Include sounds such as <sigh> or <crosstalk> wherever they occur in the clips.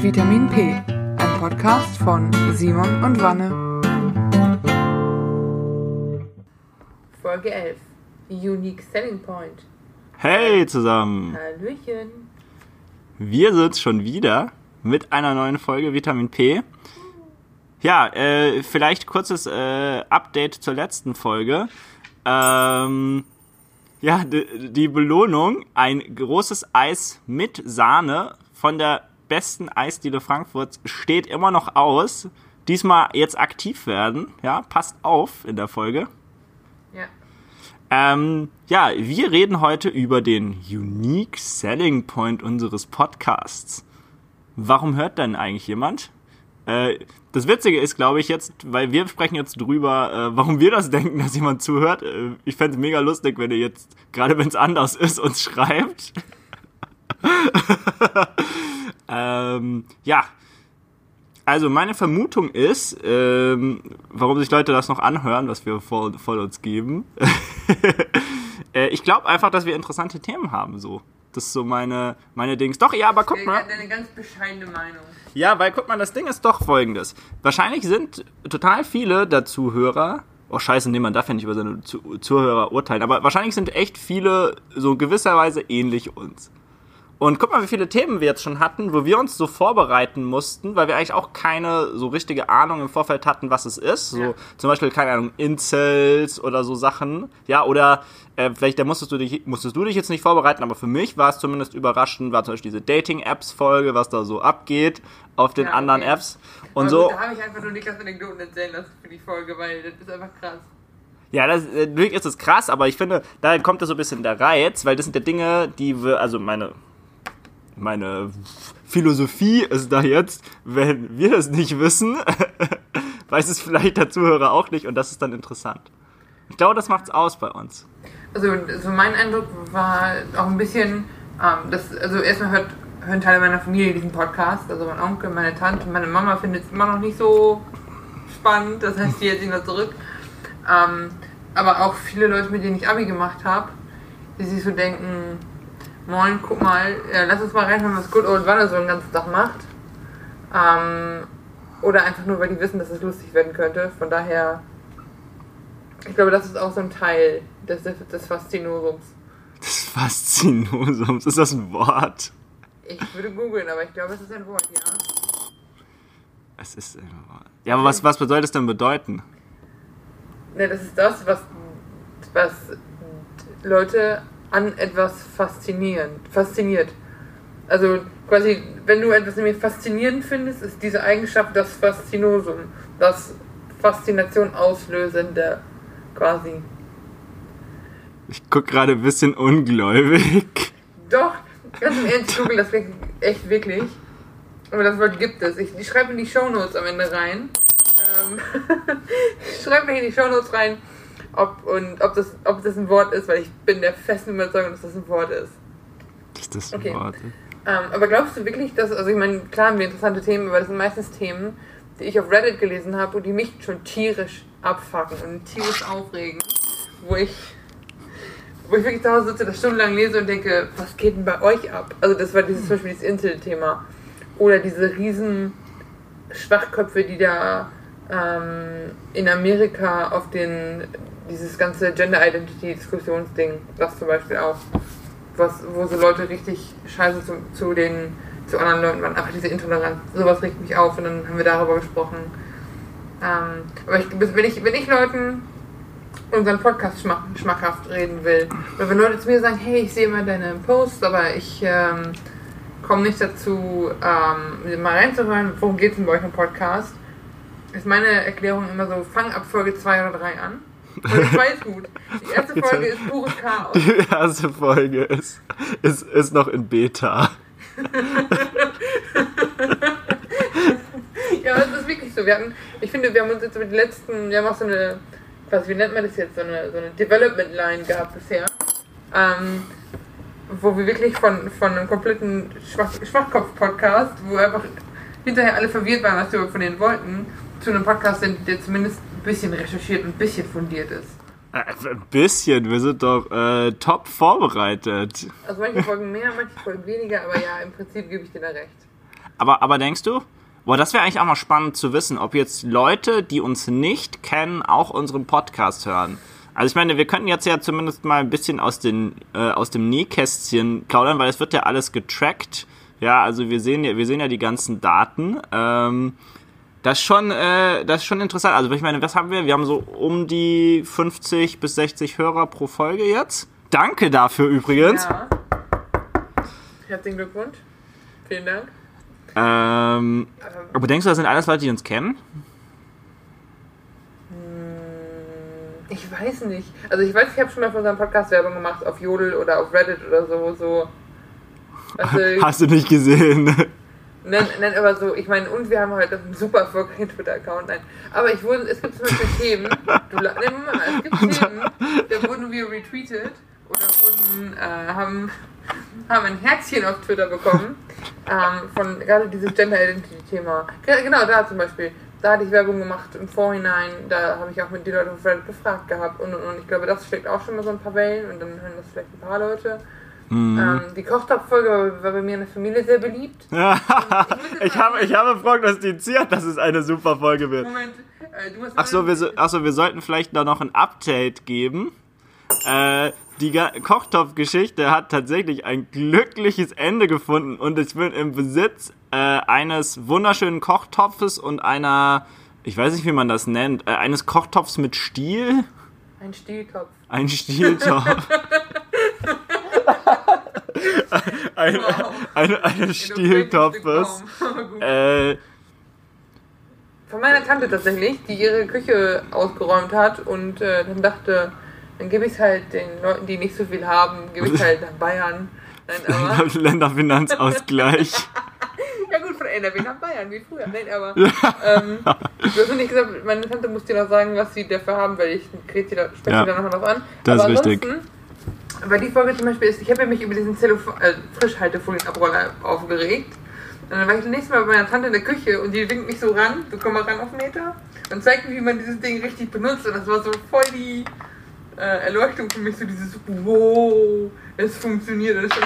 Vitamin P, ein Podcast von Simon und Wanne. Folge 11. Unique Selling Point. Hey zusammen! Hallöchen. Wir sind schon wieder mit einer neuen Folge Vitamin P. Ja, äh, vielleicht kurzes äh, Update zur letzten Folge. Ähm, ja, die Belohnung, ein großes Eis mit Sahne von der besten Eisdiele Frankfurts steht immer noch aus. Diesmal jetzt aktiv werden, ja, passt auf in der Folge. Ja. Ähm, ja, wir reden heute über den Unique Selling Point unseres Podcasts. Warum hört denn eigentlich jemand? Äh, das Witzige ist, glaube ich, jetzt, weil wir sprechen jetzt drüber, äh, warum wir das denken, dass jemand zuhört. Äh, ich fände es mega lustig, wenn ihr jetzt, gerade wenn es anders ist, uns schreibt. <laughs> ähm, ja. Also meine Vermutung ist, ähm, warum sich Leute das noch anhören, was wir vor, vor uns geben. <laughs> äh, ich glaube einfach, dass wir interessante Themen haben, so. Das ist so meine, meine Dings. Doch, ja, aber guck mal. Deine ganz bescheidene Meinung. Ja, weil guck mal, das Ding ist doch folgendes. Wahrscheinlich sind total viele der Zuhörer, oh scheiße, nee, man darf ja nicht über seine Zuhörer urteilen, aber wahrscheinlich sind echt viele so gewisserweise ähnlich uns. Und guck mal, wie viele Themen wir jetzt schon hatten, wo wir uns so vorbereiten mussten, weil wir eigentlich auch keine so richtige Ahnung im Vorfeld hatten, was es ist. So Ja. zum Beispiel, keine Ahnung, Incels oder so Sachen. Ja, oder äh, vielleicht da musstest du dich, musstest du dich jetzt nicht vorbereiten, aber für mich war es zumindest überraschend, war zum Beispiel diese Dating-Apps-Folge, was da so abgeht auf den Ja, anderen okay. Apps. Und Aber so. gut, Da habe ich einfach nur Niklas Anekdoten erzählen lassen für die Folge, weil das ist einfach krass. Ja, das, äh, natürlich ist es krass, aber ich finde, da kommt das so ein bisschen der Reiz, weil das sind ja Dinge, die wir, also meine, meine Philosophie ist da jetzt, wenn wir das nicht wissen, <laughs> weiß es vielleicht der Zuhörer auch nicht und das ist dann interessant. Ich glaube, das macht's aus bei uns. Also, so mein Eindruck war auch ein bisschen, ähm, das, also erstmal hört, hören Teile meiner Familie diesen Podcast, also mein Onkel, meine Tante, meine Mama findet es immer noch nicht so spannend, das heißt, die jetzt wieder zurück. Ähm, aber auch viele Leute, mit denen ich Abi gemacht habe, die sich so denken, moin, guck mal, äh, lass uns mal reinhören, was Good Old Wanne so den ganzen Tag macht. Ähm, oder einfach nur, weil die wissen, dass es lustig werden könnte. Von daher, ich glaube, das ist auch so ein Teil des, des Faszinosums. Das Faszinosums, ist das ein Wort? Ich würde googeln, aber ich glaube, es ist ein Wort, ja. Es ist ein Wort. Ja, aber was, was bedeutet es denn bedeuten? Ne, das ist das, was, was Leute an etwas faszinieren, fasziniert. Also quasi, wenn du etwas nämlich faszinierend findest, ist diese Eigenschaft das Faszinosum, das Faszination auslösende quasi. Ich guck gerade ein bisschen ungläubig. Doch, ganz im Ernst, google das echt wirklich. Aber das Wort gibt es. Ich, ich schreibe in die Shownotes am Ende rein. Ähm, <laughs> ich schreibe in die Shownotes rein, ob, und ob, das, ob das ein Wort ist, weil ich bin der festen Überzeugung, dass das ein Wort ist. Ist das ein Okay. Wort? Ähm, aber glaubst du wirklich, dass, also ich meine, klar haben wir interessante Themen, aber das sind meistens Themen, die ich auf Reddit gelesen habe und die mich schon tierisch abfacken und tierisch aufregen, wo ich, wo ich wirklich zu Hause sitze, das stundenlang lese und denke, was geht denn bei euch ab? Also das war dieses zum Beispiel dieses Intel-Thema oder diese riesen Schwachköpfe, die da ähm, in Amerika auf den dieses ganze Gender Identity Diskussionsding, das zum Beispiel auch, was, wo so Leute richtig scheiße zu, zu den zu anderen Leuten waren, einfach diese Intoleranz, sowas regt mich auf und dann haben wir darüber gesprochen. Ähm, aber ich, wenn ich, wenn ich Leuten unseren Podcast schmack, schmackhaft reden will, oder wenn Leute zu mir sagen, hey, ich sehe immer deine Posts, aber ich ähm, komme nicht dazu, ähm, mal reinzuhören, worum geht es denn bei euch im Podcast, ist meine Erklärung immer so, fang ab Folge 2 oder 3 an. 2 ist gut. Die erste Folge ist pures Chaos. Die erste Folge ist, ist, ist noch in Beta. <laughs> Ja, aber das ist wirklich so. Wir hatten, ich finde, wir haben uns jetzt über die letzten, wir haben auch so eine, was, wie nennt man das jetzt, so eine, so eine Development Line gehabt bisher. Ähm, wo wir wirklich von, von einem kompletten Schwach, Schwachkopf-Podcast, wo einfach hinterher alle verwirrt waren, was wir von denen wollten, zu einem Podcast sind, der zumindest bisschen recherchiert und ein bisschen fundiert ist. Äh, Ein bisschen, wir sind doch äh, top vorbereitet. Also manche Folgen mehr, manche Folgen weniger, aber ja, im Prinzip gebe ich dir da recht. Aber, aber denkst du? Boah, das wäre eigentlich auch mal spannend zu wissen, ob jetzt Leute, die uns nicht kennen, auch unseren Podcast hören. Also ich meine, wir könnten jetzt ja zumindest mal ein bisschen aus, den, äh, aus dem Nähkästchen plaudern, weil es wird ja alles getrackt. Ja, also wir sehen ja, wir sehen ja die ganzen Daten. Ähm, das ist schon, äh, das ist schon interessant. Also ich meine, was haben wir? Wir haben so um die 50 bis 60 Hörer pro Folge jetzt. Danke dafür übrigens. Ja. Herzlichen Glückwunsch. Vielen Dank. Ähm, aber denkst du, das sind alles Leute, die uns kennen? Ich weiß nicht. Also ich weiß, ich habe schon mal für unseren Podcast Werbung gemacht auf Jodel oder auf Reddit oder so. so. <laughs> Also, Hast du nicht gesehen? Nein, nein, aber so, ich meine, und wir haben halt einen super erfolgreichen Twitter-Account. Nein. Aber ich wurde, es gibt zum Beispiel Themen, du, nein, mal, es gibt Themen, da wurden wir retweetet oder wurden, äh, haben, haben ein Herzchen auf Twitter bekommen. Ähm, von gerade dieses Gender Identity Thema. Ge- Genau, da zum Beispiel. Da hatte ich Werbung gemacht im Vorhinein, da habe ich auch mit die Leute auf Reddit befragt gehabt und und und. Ich glaube, das schlägt auch schon mal so ein paar Wellen und dann hören das vielleicht ein paar Leute. Ähm, die Kochtopf-Folge war, bei mir in der Familie sehr beliebt. <laughs> ich, habe, ich habe prognostiziert, dass es eine super Folge wird. Moment, äh, du musst Ach so, wir, so- ach so, wir sollten vielleicht da noch ein Update geben. Äh, die Kochtopf-Geschichte hat tatsächlich ein glückliches Ende gefunden und ich bin im Besitz äh, eines wunderschönen Kochtopfes und einer, ich weiß nicht, wie man das nennt, äh, eines Kochtopfs mit Stiel. Ein Stielkopf. Ein Stieltopf. <laughs> ein, Wow. ein, eines Stieltopfes. <laughs> Äh, Von meiner Tante tatsächlich, die ihre Küche ausgeräumt hat und äh, dann dachte, dann gebe ich es halt den Leuten, die nicht so viel haben, gebe ich halt nach Bayern. Nein, <laughs> Länderfinanzausgleich. <laughs> ja gut, von NRW nach Bayern, wie früher. Nein, aber ähm, du hast nicht gesagt, meine Tante muss dir noch sagen, was sie dafür haben, weil ich kriege sie da, spreche Ja, noch was an. das aber ist richtig. Weil die Folge zum Beispiel ist, ich habe ja mich über diesen Telefon äh, Frischhaltefolienabroller aufgeregt. Und dann war ich das nächste Mal bei meiner Tante in der Küche und die winkt mich so ran, so komm mal ran auf den Meter und zeigt mir, wie man dieses Ding richtig benutzt. Und das war so voll die äh, Erleuchtung für mich, so dieses Wow, es funktioniert. Und das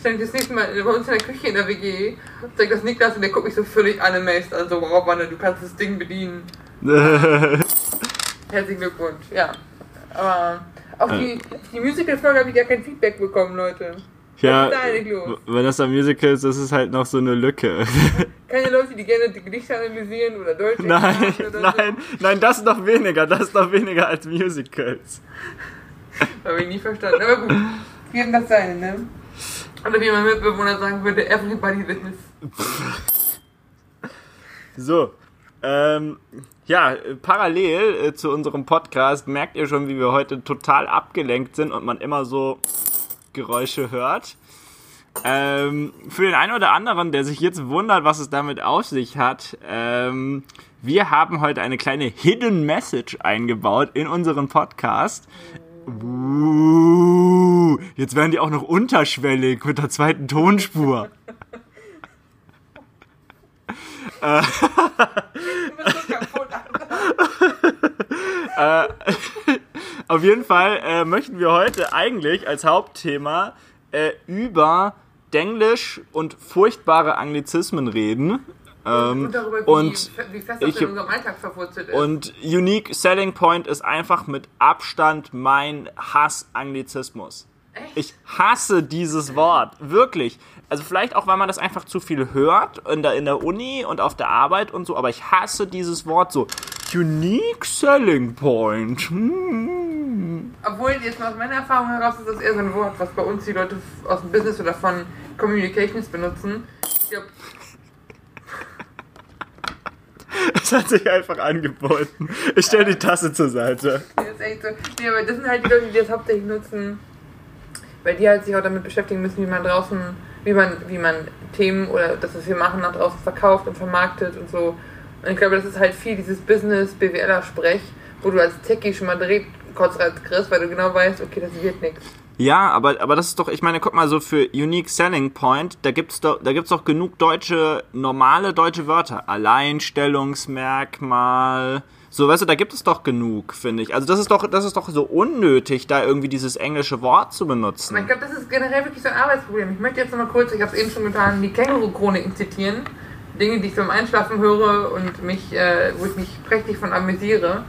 stand ich, das nächste Mal bei uns in der Küche in der WG, zeigt das Niklas und der guckt mich so völlig animazed an, so wow, Wanne, du kannst das Ding bedienen. <laughs> Herzlichen Glückwunsch, ja. Aber auf die, die Musical-Folge habe ich gar kein Feedback bekommen, Leute. ja, ist wenn das ein Musical ist, das ist halt noch so eine Lücke. <laughs> Keine Leute, die gerne die Gedichte analysieren oder Deutsch nein, oder nein, nein, das noch weniger, das noch weniger als Musicals. So. Habe ich nie verstanden. Aber gut, jedem das seine, ne? Oder wie mein Mitbewohner sagen würde, everybody this. So, ähm, ja, parallel äh, zu unserem Podcast merkt ihr schon, wie wir heute total abgelenkt sind und man immer so Geräusche hört. Ähm, für den einen oder anderen, der sich jetzt wundert, was es damit auf sich hat, ähm, wir haben heute eine kleine Hidden Message eingebaut in unseren Podcast. Uh, jetzt werden die auch noch unterschwellig mit der zweiten Tonspur. Du bist so kaputt, Alter. Auf jeden Fall äh, möchten wir heute eigentlich als Hauptthema äh, über Denglisch und furchtbare Anglizismen reden. Ähm, Und darüber, wie, und, wie fest das ich- in unserem Alltag verwurzelt ist. und Unique Selling Point ist einfach mit Abstand mein Hass-Anglizismus. Ich hasse dieses Wort, wirklich. Also vielleicht auch, weil man das einfach zu viel hört in der, in der Uni und auf der Arbeit und so, aber ich hasse dieses Wort so. Unique Selling Point. Hm. Obwohl, jetzt mal aus meiner Erfahrung heraus ist das eher so ein Wort, was bei uns die Leute aus dem Business oder von Communications benutzen. Ich glaube, Es hat sich einfach angeboten. Ich stelle die Tasse zur Seite. das ist echt so. Nee, aber das sind halt die Leute, die das hauptsächlich nutzen, weil die halt sich auch damit beschäftigen müssen, wie man draußen, wie man, wie man Themen oder das, was wir machen, nach draußen verkauft und vermarktet und so. Und ich glaube, das ist halt viel dieses Business, BWLer-Sprech, wo du als Techie schon mal direkt kurz kriegst, weil du genau weißt, okay, das wird nichts. Ja, aber, aber das ist doch, ich meine, guck mal, so für Unique Selling Point, da gibt's doch, da gibt's doch genug deutsche, normale deutsche Wörter. Alleinstellungsmerkmal, So, weißt du, da gibt es doch genug, finde ich. Also das ist doch, das ist doch so unnötig, da irgendwie dieses englische Wort zu benutzen. Ich glaube, das ist generell wirklich so ein Arbeitsproblem. Ich möchte jetzt nochmal kurz, ich habe es eben schon getan, die Känguru-Chroniken zitieren. Dinge, die ich beim Einschlafen höre und mich, äh, wo ich mich prächtig von amüsiere.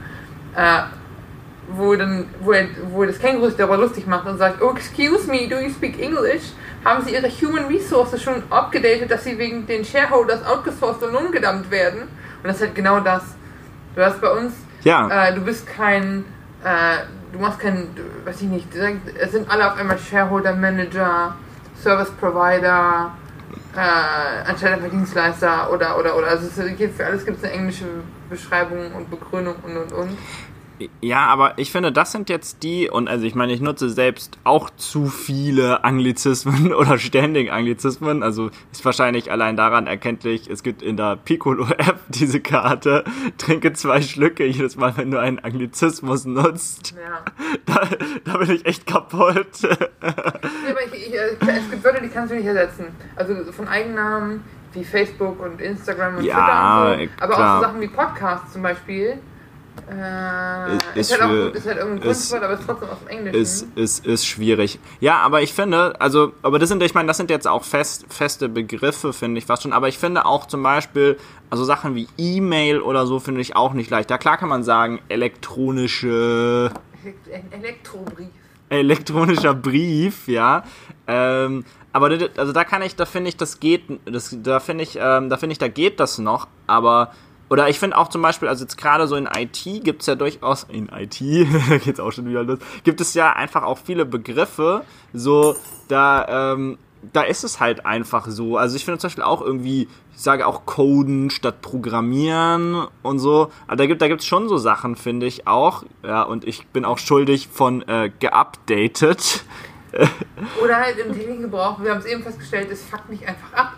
Äh, wo dann, wo, er, wo das Känguru sich darüber lustig macht und sagt, oh, excuse me, do you speak English? Haben Sie Ihre Human Resources schon abgedatet, dass Sie wegen den Shareholders outgesourced und umgedammt werden? Und das ist halt genau das. Du hast bei uns, Ja. äh, du bist kein, äh, du machst kein, weiß ich nicht, es sind alle auf einmal Shareholder Manager, Service Provider, äh, anstelle einfach Dienstleister oder, oder, oder. Also es ist, für alles gibt es eine englische Beschreibung und Begründung und und und. Ja, aber ich finde, das sind jetzt die, und also ich meine, ich nutze selbst auch zu viele Anglizismen <laughs> oder ständig Anglizismen. Also ist wahrscheinlich allein daran erkenntlich, es gibt in der Piccolo-App <laughs> diese Karte, trinke zwei Schlücke jedes Mal, wenn du einen Anglizismus nutzt. Ja. Da, da bin ich echt kaputt. <laughs> Ja, aber ich, ich, äh, es gibt Wörter, die kannst du nicht ersetzen. Also von Eigennamen wie Facebook und Instagram und Ja, Twitter und so. Aber auch klar. so Sachen wie Podcasts zum Beispiel. Äh, Ist- ist, halt auch, für- ist halt irgendein Kunstwort, aber ist trotzdem aus dem Englischen. ist, ist, ist schwierig. Ja, aber ich finde, also, aber das sind, ich meine, das sind jetzt auch fest, feste Begriffe, finde ich fast schon. Aber ich finde auch zum Beispiel, also Sachen wie E-Mail oder so finde ich auch nicht leicht. Da klar kann man sagen, elektronische, Elektrobrief. elektronischer Brief, ja. Ähm, aber also da kann ich, da finde ich, das geht, das, da finde ich, ähm, da finde ich, da geht das noch. Aber oder ich finde auch zum Beispiel, also jetzt gerade so in IT gibt es ja durchaus, in IT, <laughs> geht's auch schon wieder los, gibt es ja einfach auch viele Begriffe, so, da, ähm, da ist es halt einfach so. Also ich finde zum Beispiel auch irgendwie, ich sage auch Coden statt Programmieren und so. Aber da gibt da gibt's schon so Sachen, finde ich auch. Ja, und ich bin auch schuldig von äh, geupdatet. <laughs> Oder halt im täglichen Gebrauch, wir haben es eben festgestellt, es fuckt mich einfach ab.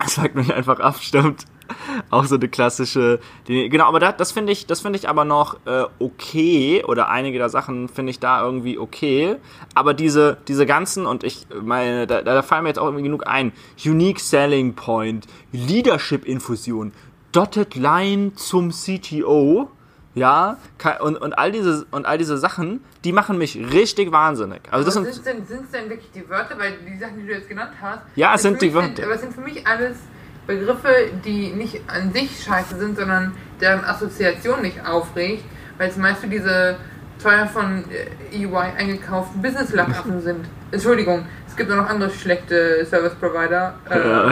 Das sagt mich einfach ab, stimmt. <laughs> Auch so eine klassische. Die, genau, aber das, das finde ich, das finde ich aber noch äh, okay oder einige der Sachen finde ich da irgendwie okay. Aber diese, diese ganzen und ich meine, da, da fallen mir jetzt auch irgendwie genug ein. Unique Selling Point, Leadership Infusion, Dotted Line zum CTO. Ja, und, und all diese und all diese Sachen, die machen mich richtig wahnsinnig. Also das sind sind denn, denn wirklich die Wörter, weil die Sachen, die du jetzt genannt hast, Ja, es sind die Wörter. aber es sind für mich alles Begriffe, die nicht an sich scheiße sind, sondern deren Assoziation nicht aufregt, weil es meist für diese teuer von äh, EY eingekauften Business-Lackaffen <laughs> sind. Entschuldigung, es gibt auch noch andere schlechte Service Provider. Äh,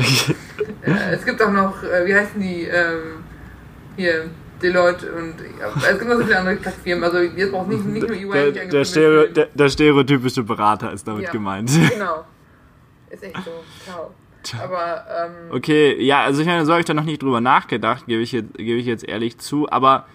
äh, es gibt auch noch, äh, wie heißen die, ähm, hier, Deloitte und es gibt noch so viele andere Kackfirmen. Also jetzt braucht nicht, nicht nur EY. der, der, Stereo, der, der stereotypische Berater ist damit Ja. gemeint. <laughs> Genau. Ist echt so. Ciao. Aber, ähm, Okay, ja, also ich meine, so habe ich da noch nicht drüber nachgedacht, gebe ich jetzt, gebe ich jetzt ehrlich zu, aber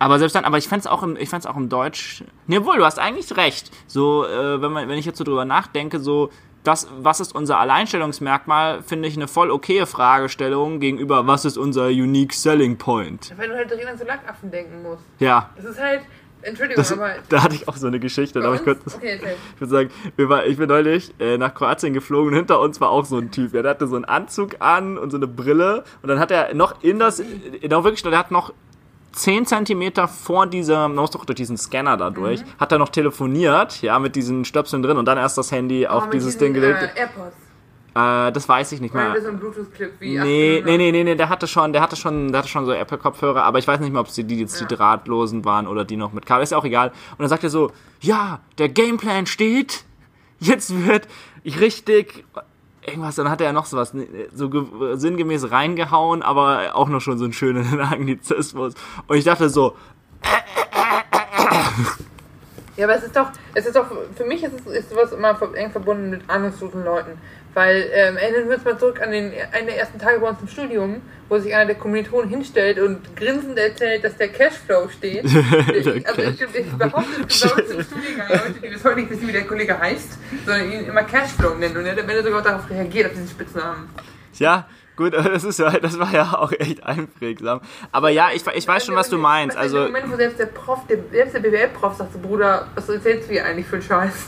aber selbst dann, aber ich fand's auch im, ich fand's auch im Deutsch. Ne, wohl, du hast eigentlich recht. So, äh, wenn man, wenn ich jetzt so drüber nachdenke, so das, was ist unser Alleinstellungsmerkmal, finde ich eine voll okaye Fragestellung gegenüber, was ist unser unique selling point. wenn du halt direkt an so Lackaffen denken musst. Ja, Das ist halt, Entschuldigung, das, aber. da hatte ich auch so eine Geschichte, habe ich kurz. Okay, erzähl. <laughs> Ich würde sagen, wir war, ich bin neulich äh, nach Kroatien geflogen und hinter uns war auch so ein Typ. Ja, der hatte so einen Anzug an und so eine Brille und dann hat er noch in das, genau wirklich, der hat noch 10 Zentimeter vor diesem, man muss doch durch diesen Scanner da durch, Mhm. hat er noch telefoniert, ja, mit diesen Stöpseln drin und dann erst das Handy auf Aber mit dieses diesen, Ding gelegt. Äh, AirPods. Äh, das weiß ich nicht Oder mehr. so ein Bluetooth-Clip wie. Nee, 800. nee, nee, nee, nee, der hatte schon, der hatte schon, der hatte schon so Apple-Kopfhörer, aber ich weiß nicht mehr, ob sie die jetzt die Ja. drahtlosen waren oder die noch mit Kabel, ist ja auch egal. Und dann sagt er so, ja, der Gameplan steht, jetzt wird richtig irgendwas, dann hat er ja noch sowas, ne, so ge- sinngemäß reingehauen, aber auch noch schon so einen schönen <laughs> Anglizismus. Und ich dachte so, Ja, aber es ist doch, es ist doch, für mich ist es ist sowas immer eng verbunden mit ahnungslosen Leuten. Weil, ähm, erinnern wir uns mal zurück an den einen der ersten Tage bei uns im Studium, wo sich einer der Kommilitonen hinstellt und grinsend erzählt, dass der Cashflow steht. <laughs> Ich- also <laughs> ich, ich behaupte, es gibt im Studiengang Leute, die bis heute nicht wissen, wie der Kollege heißt, sondern ihn immer Cashflow nennen. Und er hat am Ende sogar darauf reagiert, auf diesen Spitznamen. ja, gut, aber <laughs> das ist ja, das war ja auch echt einprägsam. Aber ja, ich, ich weiß schon, was du meinst. In Also, Moment, wo selbst der Prof, der, selbst der BWL-Prof sagt so, Bruder, was erzählst du hier eigentlich für einen Scheiß?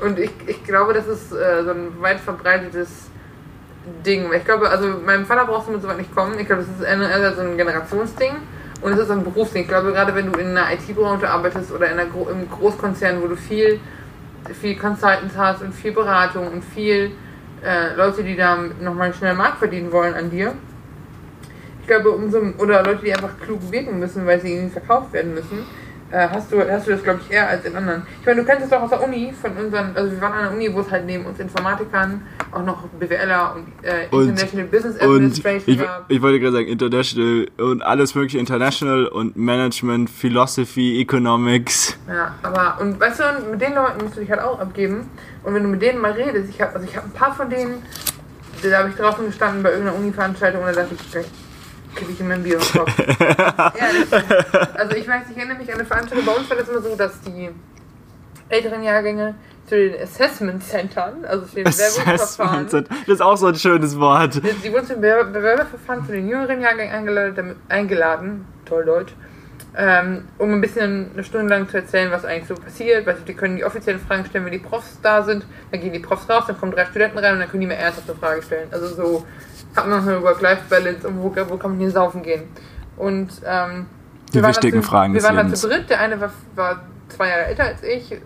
Und ich, ich glaube, das ist äh, so ein weit verbreitetes Ding. Ich glaube, also meinem Vater brauchst du mit so weit nicht kommen. Ich glaube, das ist einerseits so ein Generationsding Und es ist ein Berufsding. Ich glaube, gerade wenn du in einer IT-Branche arbeitest oder in einer Gro im Großkonzern, wo du viel, viel Consultants hast und viel Beratung und viel äh, Leute, die da nochmal schnell Markt verdienen wollen an dir. Ich glaube, umso, oder Leute, die einfach klug wirken müssen, weil sie ihnen verkauft werden müssen, äh, hast, du, hast du das, glaube ich, eher als in anderen. Ich meine, du kennst es doch aus der Uni, von unseren, also wir waren an der Uni, wo es halt neben uns Informatikern auch noch BWLer und äh, Und- International Business Und Administration ich, gab. ich wollte gerade sagen, International und alles mögliche International und Management, Philosophy, Economics. Ja, aber und weißt du, und mit den Leuten musst du dich halt auch abgeben. Und wenn du mit denen mal redest, ich habe also ich habe ein paar von denen, da habe ich draußen gestanden bei irgendeiner Uni-Veranstaltung und da dachte ich, kriege ich in mein Bier im Kopf. <laughs> Ehrlich. Also ich weiß, ich erinnere mich an eine Veranstaltung, bei uns war das immer so, dass die älteren Jahrgänge zu den Assessment Centern, also zu den Bewerbungsverfahren. Das ist auch so ein schönes Wort. Sie wurden zum Bewer- Bewerberverfahren für den jüngeren Jahrgang eingeladen, eingeladen toll Deutsch, ähm, um ein bisschen eine Stunde lang zu erzählen, was eigentlich so passiert. Weil die können die offiziellen Fragen stellen, wenn die Profs da sind. Dann gehen die Profs raus, dann kommen drei Studenten rein und dann können die mir ernsthafte Frage stellen. Also so hat man noch eine Work-Life-Balance und wo, wo kann man hier saufen gehen. Und ähm, Die wichtigen da zu, Fragen Wir waren da zu dritt. Der eine war, war zwei Jahre älter als ich, äh,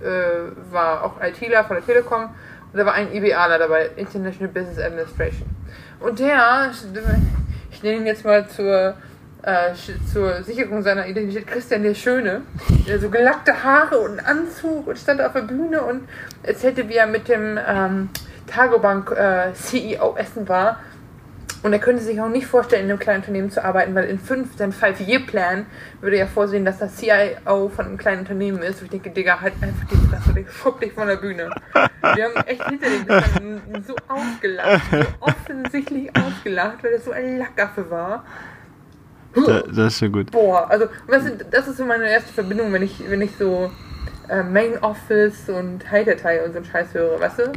war auch ITler von der Telekom und da war ein IBAler dabei, International Business Administration. Und der, ich nenne ihn jetzt mal zur, äh, zur Sicherung seiner Identität, Christian der Schöne, der so gelackte Haare und einen Anzug und stand auf der Bühne und erzählte, wie er mit dem ähm, Targobank äh, CEO essen war. Und er könnte sich auch nicht vorstellen, in einem kleinen Unternehmen zu arbeiten, weil in fünf, sein Five-Year-Plan würde ja vorsehen, dass das CIO von einem kleinen Unternehmen ist. Und ich denke, Digga, halt einfach die Fresse, ich schupp dich von der Bühne. Wir haben echt hinter dem gestanden, so ausgelacht, so offensichtlich ausgelacht, weil das so ein Lackaffe war. Da, das ist schon gut. Boah, also das ist so meine erste Verbindung, wenn ich, wenn ich so äh, Main Office und High-Datei und so einen Scheiß höre, weißt du?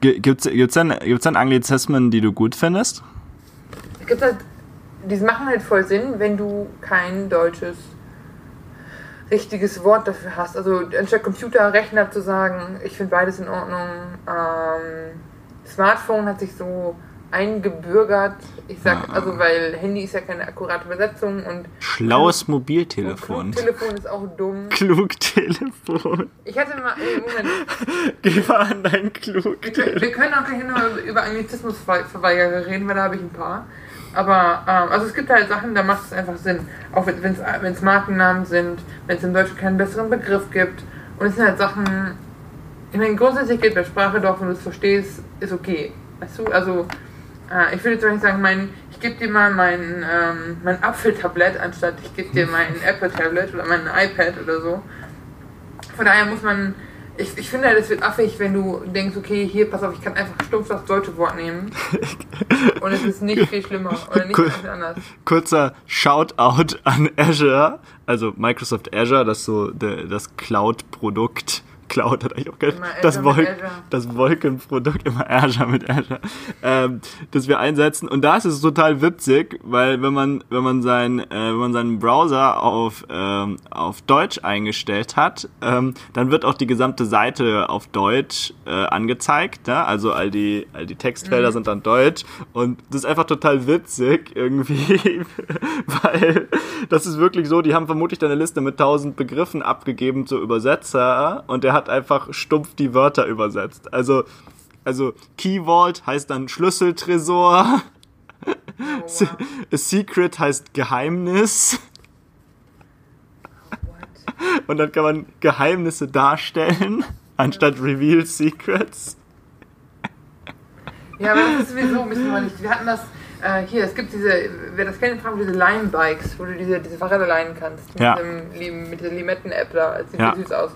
Ge- Gibt's, gibt's, denn, gibt's denn Anglizismen, die du gut findest? Gibt halt, die machen halt voll Sinn, wenn du kein deutsches richtiges Wort dafür hast. Also anstatt Computer, Rechner zu sagen, ich finde beides in Ordnung. Ähm, Smartphone hat sich so eingebürgert. Ich sag, Ah. also weil Handy ist ja keine akkurate Übersetzung und Schlaues und Mobiltelefon. Telefon ist auch dumm. <laughs> Klugtelefon. Ich hatte mal, äh, Moment, <laughs> Geh mal an dein wir Klugtelefon. wir können auch gleich noch über Anglizismusverweigerer reden, weil da habe ich ein paar. Aber, ähm, also es gibt halt Sachen, da macht es einfach Sinn. Auch wenn es Markennamen sind, wenn es im Deutschen keinen besseren Begriff gibt. Und es sind halt Sachen, ich meine, grundsätzlich geht bei Sprache doch, wenn du es verstehst, ist okay. Weißt du, also, äh, ich würde jetzt nicht sagen, mein, ich gebe dir mal mein, ähm, mein Apfeltablett, anstatt ich gebe dir <laughs> mein Apple-Tablet oder mein iPad oder so. Von daher muss man, ich, ich finde halt, es wird affig, wenn du denkst, okay, hier, pass auf, ich kann einfach stumpf das deutsche Wort nehmen. <laughs> Und es ist nicht viel schlimmer oder nicht viel anders. Kurzer Shoutout an Azure, also Microsoft Azure, das so der, das Cloud-Produkt. Cloud hat eigentlich auch Azure Das, Wolk, das Wolkenprodukt, immer Azure mit Azure, ähm, das wir einsetzen. Und da ist es total witzig, weil wenn man, wenn man sein, äh, wenn man seinen Browser auf, ähm, auf Deutsch eingestellt hat, ähm, dann wird auch die gesamte Seite auf Deutsch äh, angezeigt. Ne? Also all die, all die Textfelder Mhm. sind dann Deutsch. Und das ist einfach total witzig irgendwie, <laughs> weil das ist wirklich so, die haben vermutlich eine Liste mit tausend Begriffen abgegeben zu Übersetzer und der hat einfach stumpf die Wörter übersetzt. Also, also Key Vault heißt dann Schlüsseltresor, Oh, wow. <laughs> Secret heißt Geheimnis What? und dann kann man Geheimnisse darstellen anstatt Reveal Secrets. Ja, aber das ist sowieso ein bisschen mal nicht. Wir hatten das äh, hier, es gibt diese, wer das kennt, fragt diese Lime-Bikes, wo du diese, diese Fahrräder leihen kannst. Mit, Ja. diesem, mit dieser Limetten-App da. Das sieht Ja. süß aus.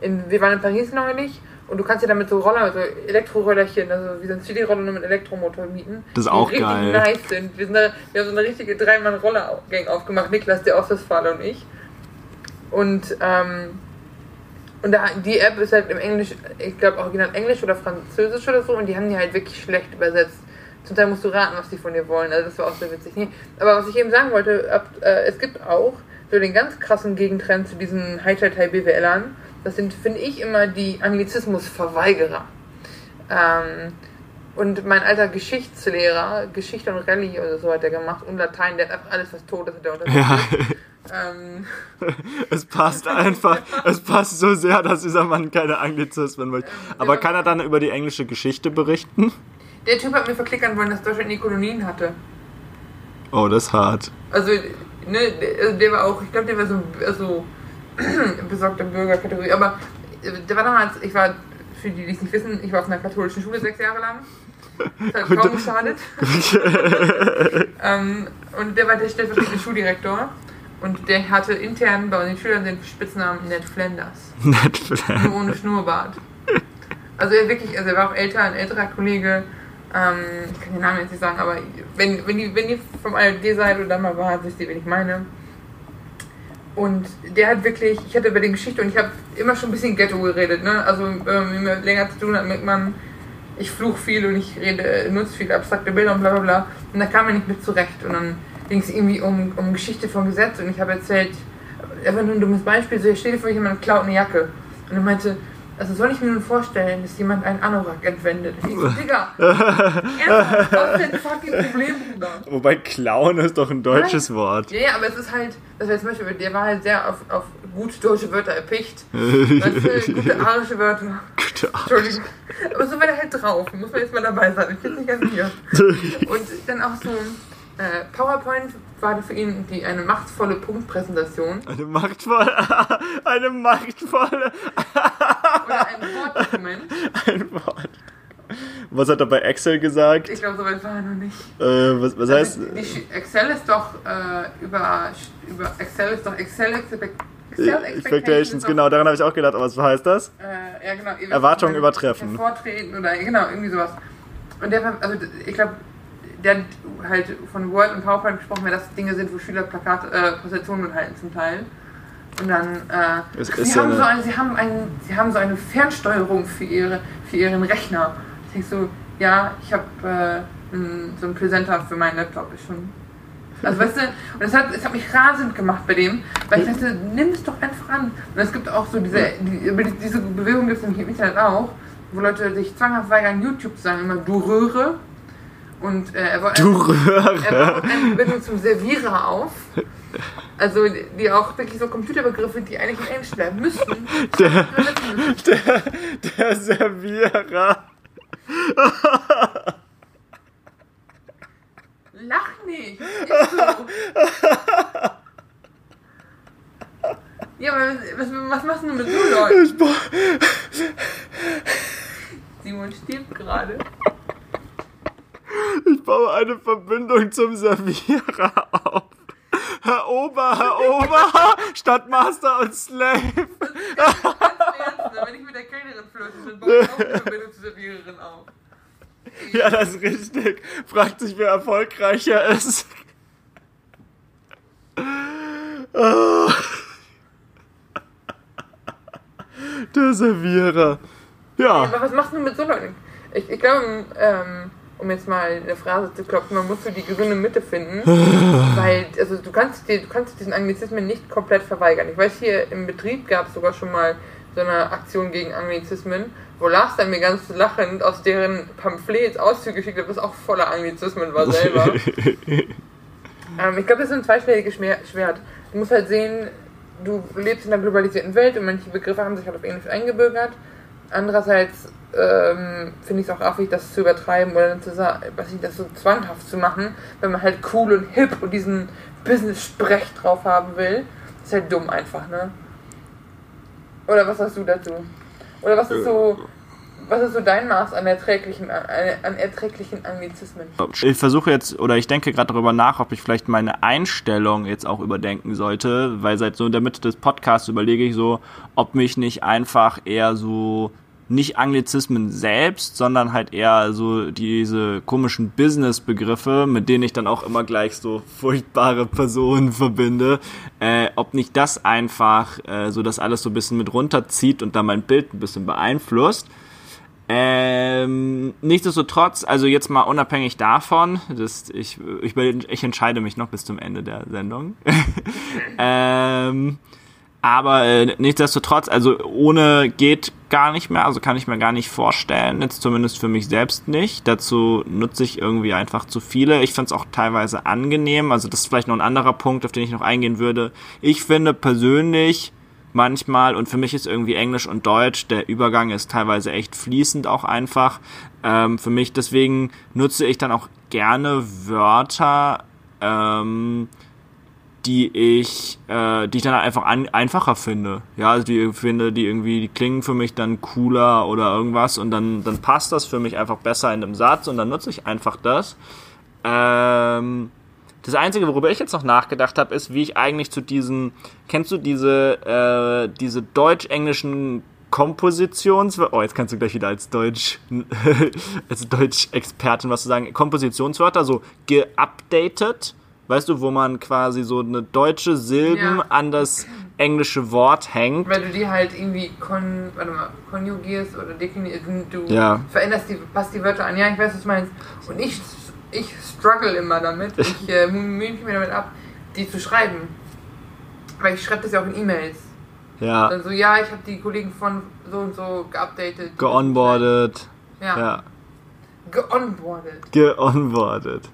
In, wir waren in Paris neulich und du kannst dir damit so Roller, so Elektrorollerchen, also wie so ein CD-Roller nur mit Elektromotor mieten. Das ist die auch richtig geil. nice sind. Wir, sind da, wir haben so eine richtige Dreimann-Roller-Gang aufgemacht. Niklas, der Ostwestfale und ich. Und, ähm, und da, die App ist halt im Englisch, ich glaube original Englisch oder Französisch oder so, und die haben die halt wirklich schlecht übersetzt. Zum Teil musst du raten, was die von dir wollen. Also das war auch sehr witzig. Nee, aber was ich eben sagen wollte, ab, äh, es gibt auch so den ganz krassen Gegentrend zu diesen High-Tide-BWLern. Das sind, finde ich, immer die Anglizismusverweigerer. Ähm, Und mein alter Geschichtslehrer, Geschichte und Rallye oder so hat er gemacht und Latein, der hat einfach alles, was tot ist, hat er unterrichtet. Ja, Ähm, <laughs> es passt einfach. Es passt so sehr, dass dieser Mann keine Anglizismen möchte. Aber kann er dann über die englische Geschichte berichten? der Typ hat mir verklickern wollen, dass Deutschland nie Kolonien hatte. Oh, das ist hart. Also, ne, der, also war auch, ich glaube, der war so, also, <clears throat> besorgter Bürgerkategorie. Aber äh, der war damals, ich war, für die, die es nicht wissen, ich war auf einer katholischen Schule sechs Jahre lang. Das hat kaum geschadet. <laughs> ähm, und der war der stellvertretende Schuldirektor. Und der hatte intern bei den Schülern den Spitznamen Ned Flanders. <laughs> Nett vielleicht. Nur ohne Schnurrbart. Also er wirklich, also er war auch älter, ein älterer Kollege. Ähm, ich kann den Namen jetzt nicht sagen, aber wenn, wenn, die, wenn ihr vom ARD seid oder da mal war, wisst ihr, wen ich meine. Und der hat wirklich, ich hatte bei der Geschichte und ich habe immer schon ein bisschen Ghetto geredet, ne? Also ähm, länger zu tun hat, merkt man, ich fluch viel und ich rede, nutze viele abstrakte Bilder und bla bla bla. Und da kam er nicht mit zurecht. Und dann ging es irgendwie um, um Geschichte vom Gesetz und ich habe erzählt, einfach nur ein dummes Beispiel, so ich dir vor, jemand klaut eine Jacke. Und er meinte, also soll ich mir nun vorstellen, dass jemand einen Anorak entwendet? Ich so, Digga, <laughs> ernsthaft, was ist denn fucking Problem, Bruder? Wobei Clown ist doch ein deutsches Wort. Ja, ja, aber es ist halt, das heißt zum Beispiel, der war halt sehr auf, auf gut deutsche Wörter erpicht. <laughs> Weißt du, gute arische Wörter. Gute Art. Entschuldigung. Aber so war der halt drauf. Muss man jetzt mal dabei sein. Ich bin nicht ganz hier. <laughs> Und dann auch so äh, PowerPoint war für ihn die, eine machtvolle Punktpräsentation Eine machtvolle, <laughs> eine machtvolle, oder ein Wortdokument. <laughs> ein Wort. Was hat er bei Excel gesagt? Ich glaube, so weit war er noch nicht. Äh, was, was heißt? Also, die Sch- Excel ist doch äh, über, über Excel ist doch Excel, Excel Expectations, doch- genau, daran habe ich auch gedacht, aber was heißt das? Äh, ja, genau. Erwartungen übertreffen. Vortreten oder genau, irgendwie sowas. Und der war, also ich glaube, der hat halt von Word und PowerPoint gesprochen, weil das Dinge sind, wo Schüler Plakate, äh, Präsentationen halten zum Teil. Und dann, äh, sie, ja haben eine- so ein, sie, haben ein, sie haben so eine Fernsteuerung für, ihre, für ihren Rechner. Ich denke so, ja, ich habe äh, so einen Präsenter für meinen Laptop, ist schon. Also weißt du, und das hat, es hat mich rasend gemacht bei dem, weil ich dachte, nimm es doch einfach an. Und es gibt auch so diese, die, diese Bewegung gibt es nämlich im Internet auch, wo Leute sich zwanghaft weigern, YouTube zu sagen, immer du Röhre. Und äh, er war Du er Röhre. baut eine Verbindung zum Servierer auf. Also die auch wirklich so Computerbegriffe, die eigentlich in Englisch bleiben müssten. <laughs> Der, müssen. der, der Servierer. Lach nicht! Ist so. Ja, aber was, was machst du mit so Leuten? Simon stirbt gerade. Ich baue eine Verbindung zum Servierer auf. Herr Ober, Herr Ober, statt Master und Slave. Ganz Ernst, wenn ich mit der Kellnerin flirte, dann baue ich auch eine Verbindung zur Serviererin auf. Ja, das ist richtig. Fragt sich, wer erfolgreicher ist. Der Servierer. Ja, Aber was machst du mit so Leuten? Ich, ich glaube, ähm, um jetzt mal eine Phrase zu klopfen, man muss so die gesunde Mitte finden. <sighs> weil, also du kannst, dir, du kannst diesen Anglizismen nicht komplett verweigern. Ich weiß, hier im Betrieb gab es sogar schon mal so eine Aktion gegen Anglizismen, wo Lars dann mir ganz lachend aus deren Pamphlets Auszüge geschickt hat, was auch voller Anglizismen war selber. <laughs> ähm, ich glaube, das ist ein zweischneidiges Schwert. Du musst halt sehen, du lebst in einer globalisierten Welt und manche Begriffe haben sich halt auf Englisch eingebürgert. Andererseits ähm, finde ich es auch affig, das zu übertreiben oder dann zu sagen, was ich das so zwanghaft zu machen, wenn man halt cool und hip und diesen Business-Sprech drauf haben will. ist halt dumm einfach, ne? Oder was hast du dazu? Oder was ist so, was ist so dein Maß an erträglichen, an, an erträglichen Anglizismen? Ich versuche jetzt, oder ich denke gerade darüber nach, ob ich vielleicht meine Einstellung jetzt auch überdenken sollte, weil seit so in der Mitte des Podcasts überlege ich so, ob mich nicht einfach eher so nicht Anglizismen selbst, sondern halt eher so diese komischen Business-Begriffe, mit denen ich dann auch immer gleich so furchtbare Personen verbinde, äh, ob nicht das einfach äh, so das alles so ein bisschen mit runterzieht und dann mein Bild ein bisschen beeinflusst. Ähm, nichtsdestotrotz, also jetzt mal unabhängig davon, dass ich, ich, ich entscheide mich noch bis zum Ende der Sendung. <laughs> ähm, Aber äh, nichtsdestotrotz, also ohne geht gar nicht mehr, also kann ich mir gar nicht vorstellen, jetzt zumindest für mich selbst nicht. Dazu nutze ich irgendwie einfach zu viele. Ich finde es auch teilweise angenehm, also das ist vielleicht noch ein anderer Punkt, auf den ich noch eingehen würde. Ich finde persönlich manchmal und für mich ist irgendwie Englisch und Deutsch, der Übergang ist teilweise echt fließend auch einfach. Ähm, für mich deswegen nutze ich dann auch gerne Wörter, ähm, die ich, äh, die ich dann einfach an, einfacher finde. Ja, also die finde, die irgendwie, die klingen für mich dann cooler oder irgendwas und dann, dann passt das für mich einfach besser in dem Satz und dann nutze ich einfach das. Ähm, das Einzige, worüber ich jetzt noch nachgedacht habe, ist, wie ich eigentlich zu diesen, kennst du diese, äh, diese deutsch-englischen Kompositions... Oh, jetzt kannst du gleich wieder als Deutsch, <laughs> als Deutsch-Expertin was zu sagen. Kompositionswörter, so geupdatet weißt du, wo man quasi so eine deutsche Silben Ja. an das englische Wort hängt. Weil du die halt irgendwie kon, warte mal, konjugierst oder definierst, du Ja. veränderst die, passt die Wörter an. Ja, ich weiß, was du meinst. Und ich, ich struggle immer damit. <laughs> Ich äh, mühe mich damit ab, die zu schreiben. Weil ich schreibe das ja auch in E-Mails. Ja, Dann so, ja, ich habe die Kollegen von so und so geupdatet. geonboardet. Ja. Ja, Geonboardet. geonboardet.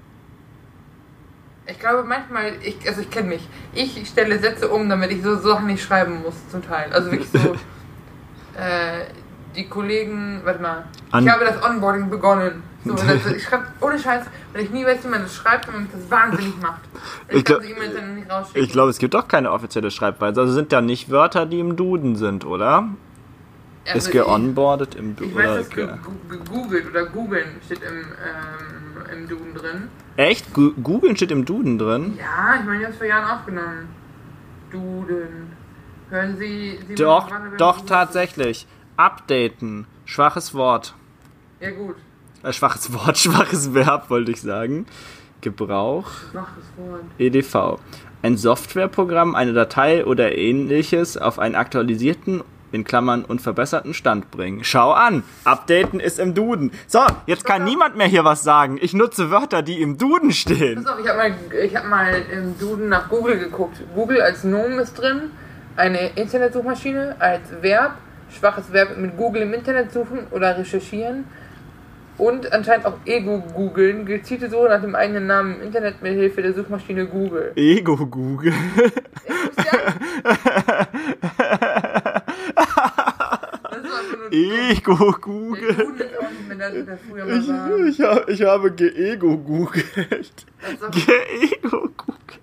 Ich glaube manchmal, ich, also ich kenne mich, ich stelle Sätze um, damit ich so Sachen nicht schreiben muss, zum Teil. Also wirklich so, <laughs> äh, die Kollegen, warte mal, An- ich habe das Onboarding begonnen. So, <laughs> das, ich schreibe ohne Scheiß, weil ich nie weiß, wie man das schreibt und mich das wahnsinnig macht. Ich, Ich kann glaub- so E-Mails dann nicht rausschicken. Ich glaube, es gibt doch keine offizielle Schreibweise. Also sind da nicht Wörter, die im Duden sind, oder? Also ist ich- geonboardet im Ich Duden? weiß, Oder dass ge- ge ge- gegoogelt oder googeln steht im, ähm, im Duden drin. Echt? Googeln steht im Duden drin? Ja, ich meine, ich habe es vor Jahren aufgenommen. Duden. Hören Sie... Sie Doch, doch, tatsächlich. Updaten. Schwaches Wort. Ja gut, Äh, schwaches Wort, <laughs> schwaches Verb, wollte ich sagen. Gebrauch. das Wort. EDV. Ein Softwareprogramm, eine Datei oder ähnliches auf einen aktualisierten, in Klammern unverbesserten Stand bringen. Schau an! Updaten ist im Duden. So, jetzt kann niemand mehr hier was sagen. Ich nutze Wörter, die im Duden stehen. Pass auf, ich habe mal, ich hab mal im Duden nach Google geguckt. Google als Nomen ist drin, eine Internetsuchmaschine als Verb, schwaches Verb mit Google im Internet suchen oder recherchieren und anscheinend auch Ego-Googeln, gezielte Suche nach dem eigenen Namen im Internet mit Hilfe der Suchmaschine Google. Ego-Google. <laughs> Das ist einfach nur Der Ego-Google. Duden ist auch nicht mehr das, was er früher mal war. Ich, ich, hab- ich habe geego-googelt. Das ist auch- Geego-googelt.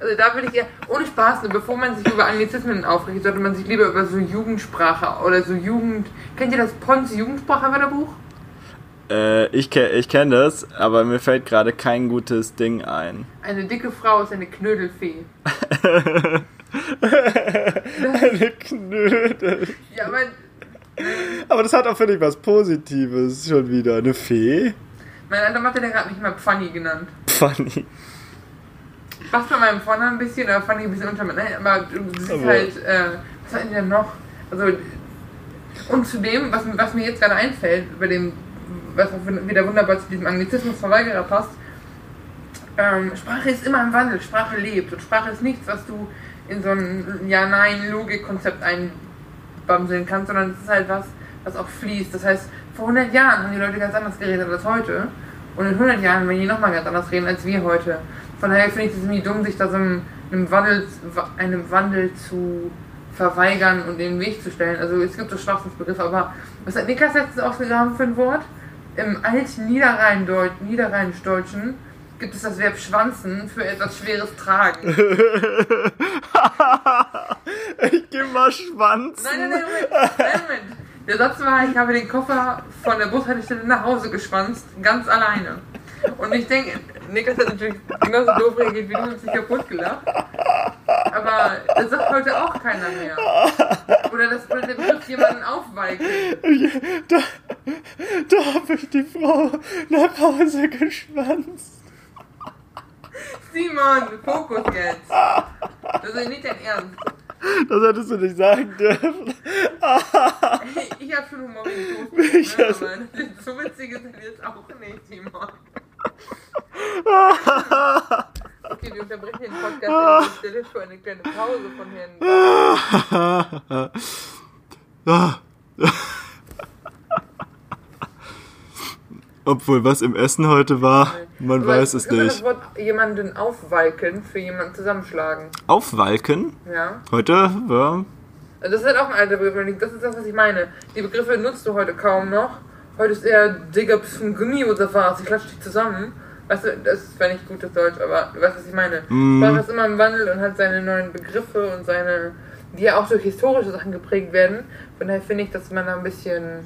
Also da würde ich ja, ohne Spaß, bevor man sich über Anglizismen aufregt, sollte man sich lieber über so Jugendsprache oder so Jugend... Kennt ihr das Pons Jugendsprache-Wörterbuch? Äh, ich, ich kenne das, aber mir fällt gerade kein gutes Ding ein. Eine dicke Frau ist eine Knödelfee. <laughs> Eine Knödel. Aber Aber das hat auch, finde ich, was Positives schon wieder. Eine Fee? mein alter Mathe, der hat mich mal Pfanny genannt. Funny. Was bei meinem Vornamen ein bisschen, aber Pfanny ein bisschen unter mir. Nein, aber du siehst Aber- halt, äh, was hat denn noch? Also, und zudem, was, was mir jetzt gerade einfällt, bei dem, was auch wieder wunderbar zu diesem Anglizismusverweigerer passt, ähm, Sprache ist immer im Wandel, Sprache lebt und Sprache ist nichts, was du in so ein Ja-Nein-Logik-Konzept einbamseln kannst, sondern es ist halt was, was auch fließt. Das heißt, vor 100 Jahren haben die Leute ganz anders geredet als heute und in 100 Jahren werden die nochmal ganz anders reden als wir heute. Von daher finde ich es irgendwie dumm, sich da so einem, einem, Wandel, einem Wandel zu verweigern und den Weg zu stellen. Also es gibt so Schwachsinnsbegriffe, aber was hat Niklas letztens ausgegraben für ein Wort? Im Alt-Niederrhein-Deut- Niederrheinisch-Deutschen gibt es das Verb schwanzen für etwas schweres Tragen. <laughs> Ich geh mal Schwanz. Nein, nein, nein, Moment, nein, Moment. Der Satz war, ich habe den Koffer von der Bushaltestelle nach Hause geschwanzt, ganz alleine. Und ich denke, Niklas hat natürlich genauso doof reagiert wie du und sich kaputt gelacht. Aber das sagt heute auch keiner mehr. Oder das der Begriff jemanden aufweichen. Da, da habe ich die Frau nach Hause geschwanzt. Simon, Fokus jetzt. Das ist nicht dein Ernst. Das hättest du nicht sagen dürfen. Ich habe schon Humor wegen Toast. Ich Ne, aber <laughs> so witzig ist das jetzt auch nicht, Simon. Okay, wir unterbrechen den Podcast an dieser Stelle für eine kleine Pause von Herrn. <laughs> Obwohl, was im Essen heute war, man Aber weiß es nicht. das Wort jemanden aufwalken für jemanden zusammenschlagen. Aufwalken? Ja. Heute. Also das ist halt auch ein alter Begriff. Das ist das, was ich meine. Die Begriffe nutzt du heute kaum noch. Heute ist eher Digga, bist du ein Gummi oder was? Ich klatsche dich zusammen. Weißt du, das ist zwar nicht gutes Deutsch, aber du weißt, was ich meine. Mhm. Sprache ist immer im Wandel und hat seine neuen Begriffe und seine, die ja auch durch historische Sachen geprägt werden. Von daher finde ich, dass man da ein bisschen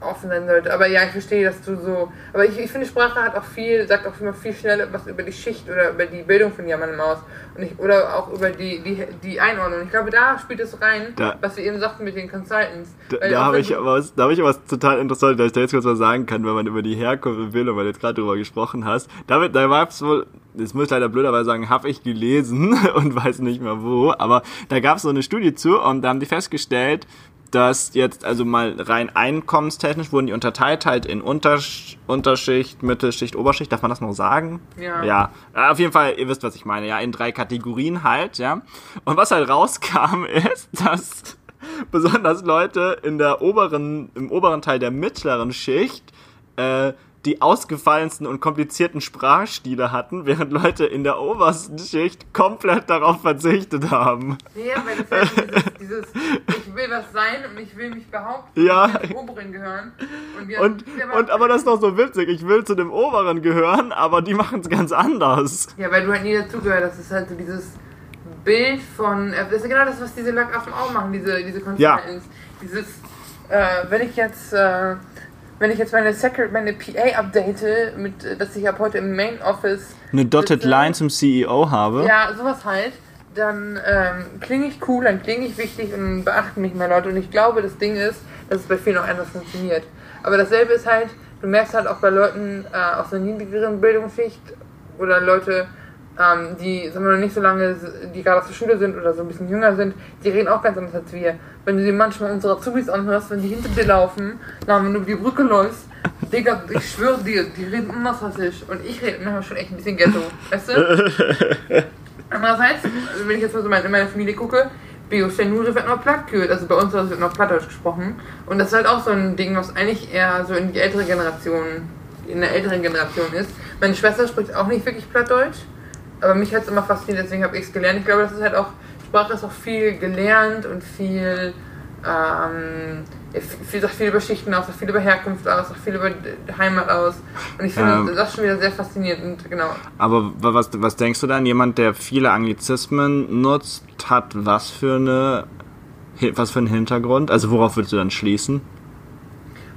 offen sein sollte. Aber ja, ich verstehe, dass du so. Aber ich, ich finde, Sprache hat auch viel, sagt auch immer viel schneller was über die Schicht oder über die Bildung von jemandem aus. Und ich, oder auch über die, die, die Einordnung. Ich glaube, da spielt es rein, Da- was wir eben sagten mit den Consultants. Da, da habe ich, aber was, da hab ich was total interessant, dass ich da jetzt kurz was sagen kann, wenn man über die Herkunft und Bildung, weil du jetzt gerade drüber gesprochen hast. Damit, da war es wohl, das muss ich leider blöderweise sagen, habe ich gelesen <laughs> und weiß nicht mehr wo, aber da gab es so eine Studie zu und da haben die festgestellt, dass jetzt also mal rein einkommenstechnisch wurden die unterteilt halt in Untersch Unterschicht, Mittelschicht, Oberschicht, darf man das noch sagen? Ja. Ja, Äh, auf jeden Fall, ihr wisst, was ich meine, ja, in drei Kategorien halt, ja. Und was halt <laughs> rauskam ist, dass <laughs> besonders Leute in der oberen, im oberen Teil der mittleren Schicht äh, die ausgefallensten und komplizierten Sprachstile hatten, während Leute in der obersten Schicht komplett darauf verzichtet haben. Ja, weil das halt dieses, dieses, ich will was sein und ich will mich behaupten, Ja. ich will zum Oberen gehören. Und, wir, Und, ja, und aber das ist doch so witzig, ich will zu dem oberen gehören, aber die machen es ganz anders. Ja, weil du halt nie dazugehört. Das ist halt so dieses Bild von. äh, Das ist genau das, was diese Lackaffen auch machen, diese, diese Ja. Consultants. Dieses, äh, wenn ich jetzt. Äh, wenn ich jetzt meine, Secret, meine PA update, mit, dass ich ab heute im Main Office Eine Dotted sitze, Line zum CEO habe. Ja, sowas halt. Dann ähm, klinge ich cool, dann klinge ich wichtig und beachten mich mehr Leute. Und ich glaube, das Ding ist, dass es bei vielen auch anders funktioniert. Aber dasselbe ist halt, du merkst halt auch bei Leuten äh, aus einer niedrigeren Bildungsschicht oder Leute, ähm, die sagen wir noch nicht so lange, die gerade aus der Schule sind oder so ein bisschen jünger sind, die reden auch ganz anders als wir. Wenn du dir manchmal unsere Azubis anhörst, wenn die hinter dir laufen, na, wenn du über die Brücke läufst, Digga, ich schwöre dir, die reden anders als ich. Und ich rede manchmal schon echt ein bisschen Ghetto. Weißt du? <laughs> Andererseits, wenn ich jetzt mal so in meine Familie gucke, Bio Stenure wird noch platt gehört. Also bei uns wird noch Plattdeutsch gesprochen. Und das ist halt auch so ein Ding, was eigentlich eher so in die ältere Generation, in der älteren Generation ist. Meine Schwester spricht auch nicht wirklich Plattdeutsch, aber mich hat es immer fasziniert, deswegen habe ich es gelernt. Ich glaube, das ist halt auch, Sprache ist auch viel gelernt und viel, ähm, viel, sagt viel über Schichten aus, sagt viel über Herkunft aus, sagt viel über Heimat aus. Und ich finde Ähm. das schon wieder sehr faszinierend, genau. Aber wa- was, was denkst du dann? Jemand, der viele Anglizismen nutzt, hat was für eine was für einen Hintergrund? Also worauf würdest du dann schließen?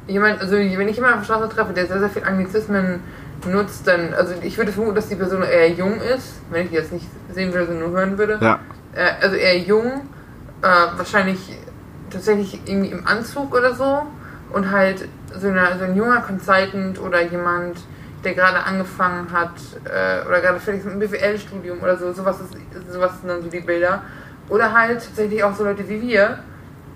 Jemand, also wenn ich jemanden auf der Straße treffe, der sehr, sehr viel Anglizismen nutzt, dann, also ich würde vermuten, dass die Person eher jung ist, wenn ich die jetzt nicht sehen würde, sondern nur hören würde. Ja. Äh, also eher jung, äh, wahrscheinlich tatsächlich irgendwie im Anzug oder so und halt so, eine, so ein junger Consultant oder jemand, der gerade angefangen hat äh, oder gerade mit einem BWL-Studium oder so, sowas, ist, sowas sind dann so die Bilder. Oder halt tatsächlich auch so Leute wie wir,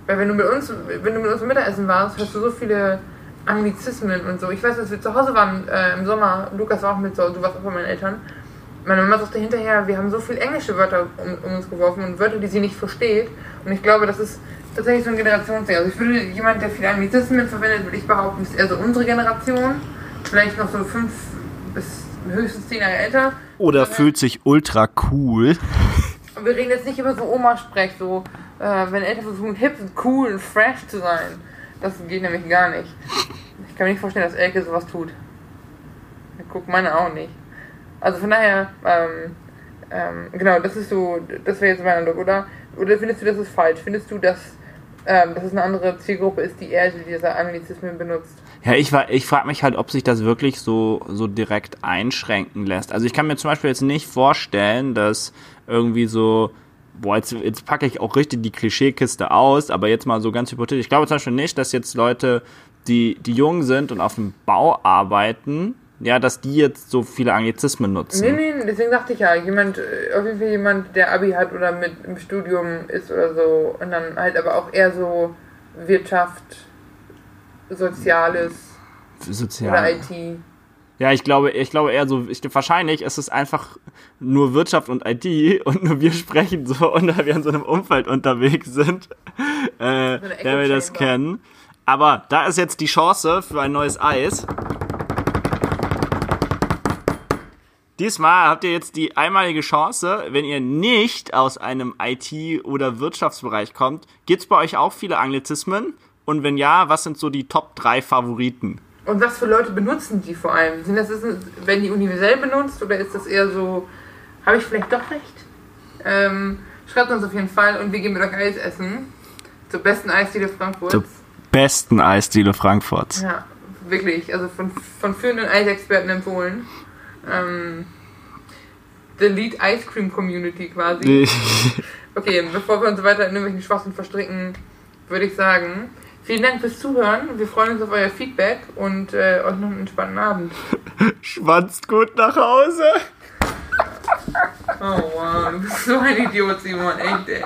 weil wenn du mit uns, wenn du mit uns zum Mittagessen warst, hast du so viele Anglizismen und so. Ich weiß, als wir zu Hause waren äh, im Sommer, Lukas war auch mit so, du warst auch bei meinen Eltern. Meine Mama sagte hinterher, wir haben so viel englische Wörter um, um uns geworfen und Wörter, die sie nicht versteht. Und ich glaube, das ist tatsächlich so ein Generationsding. Also ich würde jemand, der viele Anglizismen verwendet, würde ich behaupten, ist eher so unsere Generation. Vielleicht noch so fünf bis höchstens zehn Jahre älter. Oder fühlt sich ultra cool. Und <laughs> wir reden jetzt nicht über so Oma-Sprech, so, äh, wenn Eltern versuchen, hip und cool und fresh zu sein. Das geht nämlich gar nicht. Ich kann mir nicht vorstellen, dass Elke sowas tut. Ja, guck, meine auch nicht. Also von daher, ähm, ähm, genau, das ist so, das wäre jetzt mein Eindruck, oder? Oder findest du, das ist falsch? Findest du, dass, ähm, dass es eine andere Zielgruppe ist, die eher diese Anglizismen benutzt? Ja, ich, war- ich frage mich halt, ob sich das wirklich so, so direkt einschränken lässt. Also ich kann mir zum Beispiel jetzt nicht vorstellen, dass irgendwie so, boah, jetzt, jetzt packe ich auch richtig die Klischeekiste aus, aber jetzt mal so ganz hypothetisch. Ich glaube zum Beispiel nicht, dass jetzt Leute, die, die jung sind und auf dem Bau arbeiten, ja, dass die jetzt so viele Anglizismen nutzen. Nee, nee, deswegen sagte ich ja, jemand, äh, auf jeden Fall jemand, der Abi hat oder mit im Studium ist oder so und dann halt aber auch eher so Wirtschaft, Soziales oder Sozial. IT. Ja, ich glaube, ich glaube eher so, ich, wahrscheinlich ist es einfach nur Wirtschaft und IT <laughs> und nur wir sprechen so und da wir in so einem Umfeld unterwegs sind, äh, So der wir das kennen. Aber da ist jetzt die Chance für ein neues Eis. Diesmal habt ihr jetzt die einmalige Chance, wenn ihr nicht aus einem IT- oder Wirtschaftsbereich kommt, gibt's bei euch auch viele Anglizismen? Und wenn ja, was sind so die Top 3 Favoriten? Und was für Leute benutzen die vor allem? Sind das, werden die universell benutzt oder ist das eher so, habe ich vielleicht doch recht? Ähm, schreibt uns auf jeden Fall und wir gehen mit euch Eis essen. Zur besten Eisdiele Frankfurts. Besten Eisdiele Frankfurts. Ja, wirklich. Also von, von führenden Eisexperten empfohlen. Ähm, the Lead Ice Cream Community quasi. <laughs> Okay, bevor wir uns weiter in irgendwelchen Schwachsinn verstricken, würde ich sagen, vielen Dank fürs Zuhören. Wir freuen uns auf euer Feedback und äh, euch noch einen entspannten Abend. Schwanzt gut nach Hause. Oh wow, du bist so ein Idiot, Simon, echt ey.